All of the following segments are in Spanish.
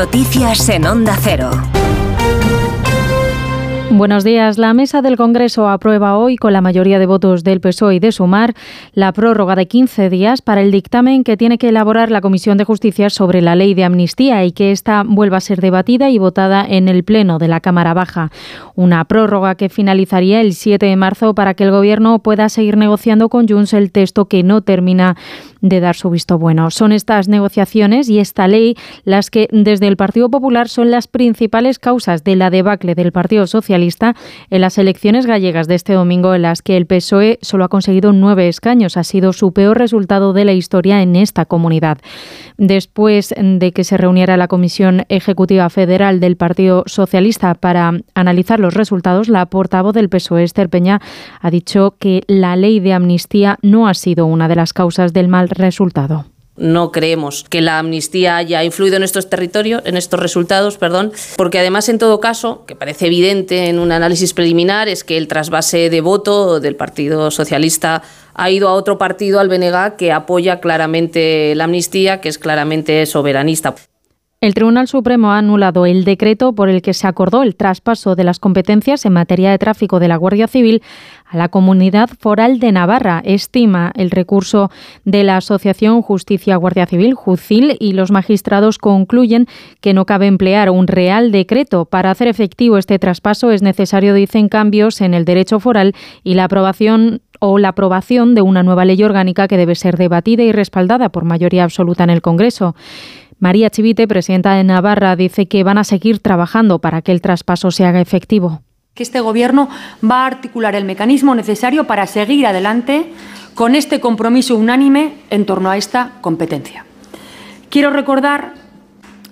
Noticias en Onda Cero. Buenos días. La mesa del Congreso aprueba hoy, con la mayoría de votos del PSOE y de Sumar, la prórroga de 15 días para el dictamen que tiene que elaborar la Comisión de Justicia sobre la ley de amnistía y que ésta vuelva a ser debatida y votada en el Pleno de la Cámara Baja. Una prórroga que finalizaría el 7 de marzo para que el Gobierno pueda seguir negociando con Junts el texto que no termina de dar su visto bueno. Son estas negociaciones y esta ley las que desde el Partido Popular son las principales causas de la debacle del Partido Socialista en las elecciones gallegas de este domingo en las que el PSOE solo ha conseguido nueve escaños. Ha sido su peor resultado de la historia en esta comunidad. Después de que se reuniera la Comisión Ejecutiva Federal del Partido Socialista para analizar los resultados, la portavoz del PSOE, Esther Peña, ha dicho que la ley de amnistía no ha sido una de las causas del mal resultado. No creemos que la amnistía haya influido en estos territorios, en estos resultados, perdón, porque además en todo caso, que parece evidente en un análisis preliminar, es que el trasvase de voto del Partido Socialista ha ido a otro partido, al BNG, que apoya claramente la amnistía, que es claramente soberanista. El Tribunal Supremo ha anulado el decreto por el que se acordó el traspaso de las competencias en materia de tráfico de la Guardia Civil a la Comunidad Foral de Navarra. Estima el recurso de la Asociación Justicia Guardia Civil, JUCIL, y los magistrados concluyen que no cabe emplear un real decreto. Para hacer efectivo este traspaso es necesario, dicen, cambios en el derecho foral y la aprobación o la aprobación de una nueva ley orgánica que debe ser debatida y respaldada por mayoría absoluta en el Congreso. María Chivite, presidenta de Navarra, dice que van a seguir trabajando para que el traspaso se haga efectivo. Que este Gobierno va a articular el mecanismo necesario para seguir adelante con este compromiso unánime en torno a esta competencia. Quiero recordar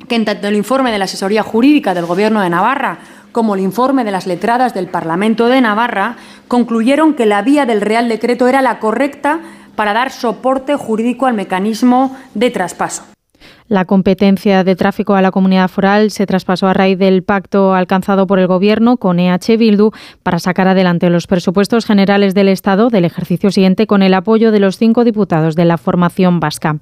que en tanto el informe de la asesoría jurídica del Gobierno de Navarra como el informe de las letradas del Parlamento de Navarra concluyeron que la vía del Real Decreto era la correcta para dar soporte jurídico al mecanismo de traspaso. La competencia de tráfico a la comunidad foral se traspasó a raíz del pacto alcanzado por el Gobierno con EH Bildu para sacar adelante los presupuestos generales del Estado del ejercicio siguiente con el apoyo de los cinco diputados de la formación vasca.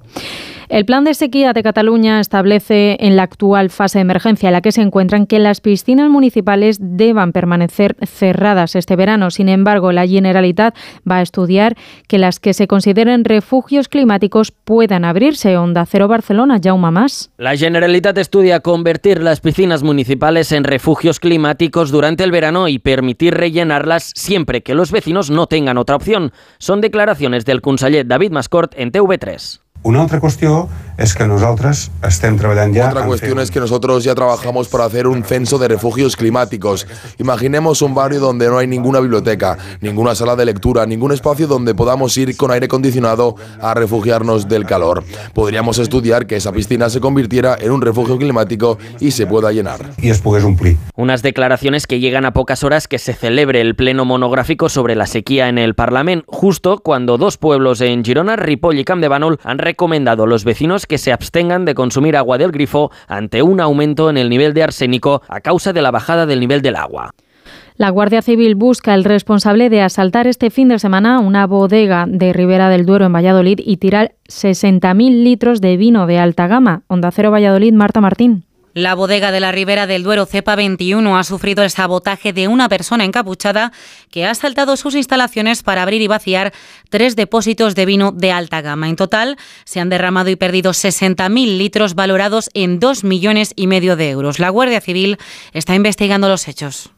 El plan de sequía de Cataluña establece en la actual fase de emergencia en la que se encuentran que las piscinas municipales deban permanecer cerradas este verano. Sin embargo, la Generalitat va a estudiar que las que se consideren refugios climáticos puedan abrirse. Onda Cero Barcelona, Jaume Más. La Generalitat estudia convertir las piscinas municipales en refugios climáticos durante el verano y permitir rellenarlas siempre que los vecinos no tengan otra opción. Son declaraciones del conseller David Mascort en TV3. Una otra cuestión es que nosotros estén trabajando ya... Otra cuestión es que nosotros ya trabajamos para hacer un censo de refugios climáticos. Imaginemos un barrio donde no hay ninguna biblioteca, ninguna sala de lectura, ningún espacio donde podamos ir con aire acondicionado a refugiarnos del calor. Podríamos estudiar que esa piscina se convirtiera en un refugio climático y se pueda llenar. Y es cumplir. Unas declaraciones que llegan a pocas horas que se celebre el pleno monográfico sobre la sequía en el Parlamento, justo cuando dos pueblos en Girona, Ripoll y Camp de Banol han recomendado a los vecinos que se abstengan de consumir agua del grifo ante un aumento en el nivel de arsénico a causa de la bajada del nivel del agua. La Guardia Civil busca al responsable de asaltar este fin de semana una bodega de Ribera del Duero en Valladolid y tirar 60.000 litros de vino de alta gama. Onda Cero Valladolid, Marta Martín. La bodega de la Ribera del Duero Cepa 21 ha sufrido el sabotaje de una persona encapuchada que ha asaltado sus instalaciones para abrir y vaciar tres depósitos de vino de alta gama. En total, se han derramado y perdido 60.000 litros valorados en 2 millones y medio de euros. La Guardia Civil está investigando los hechos.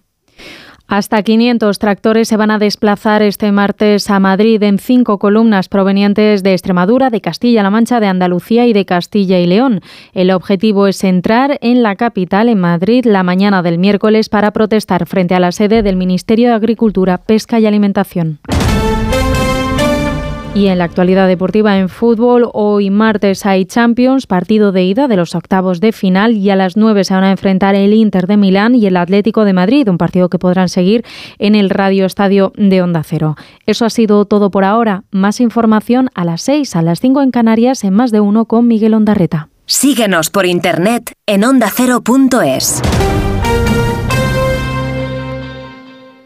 Hasta 500 tractores se van a desplazar este martes a Madrid en cinco columnas provenientes de Extremadura, de Castilla-La Mancha, de Andalucía y de Castilla y León. El objetivo es entrar en la capital, en Madrid, la mañana del miércoles para protestar frente a la sede del Ministerio de Agricultura, Pesca y Alimentación. Y en la actualidad deportiva en fútbol, hoy martes hay Champions, partido de ida de los octavos de final y a las 9 se van a enfrentar el Inter de Milán y el Atlético de Madrid, un partido que podrán seguir en el Radio Estadio de Onda Cero. Eso ha sido todo por ahora. Más información a las 6, a las 5 en Canarias, en más de uno con Miguel Ondarreta. Síguenos por internet en ondacero.es.